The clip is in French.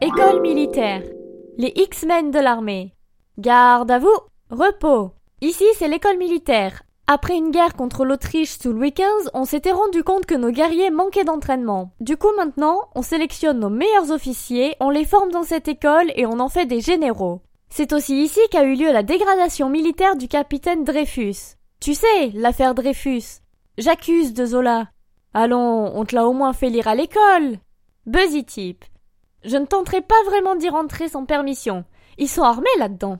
École militaire. Les X-Men de l'armée. Garde à vous. Repos. Ici, c'est l'école militaire. Après une guerre contre l'Autriche sous Louis XV, on s'était rendu compte que nos guerriers manquaient d'entraînement. Du coup, maintenant, on sélectionne nos meilleurs officiers, on les forme dans cette école et on en fait des généraux. C'est aussi ici qu'a eu lieu la dégradation militaire du capitaine Dreyfus. Tu sais, l'affaire Dreyfus. J'accuse de Zola. Allons, on te l'a au moins fait lire à l'école. Buzzy type. Je ne tenterai pas vraiment d'y rentrer sans permission. Ils sont armés là-dedans.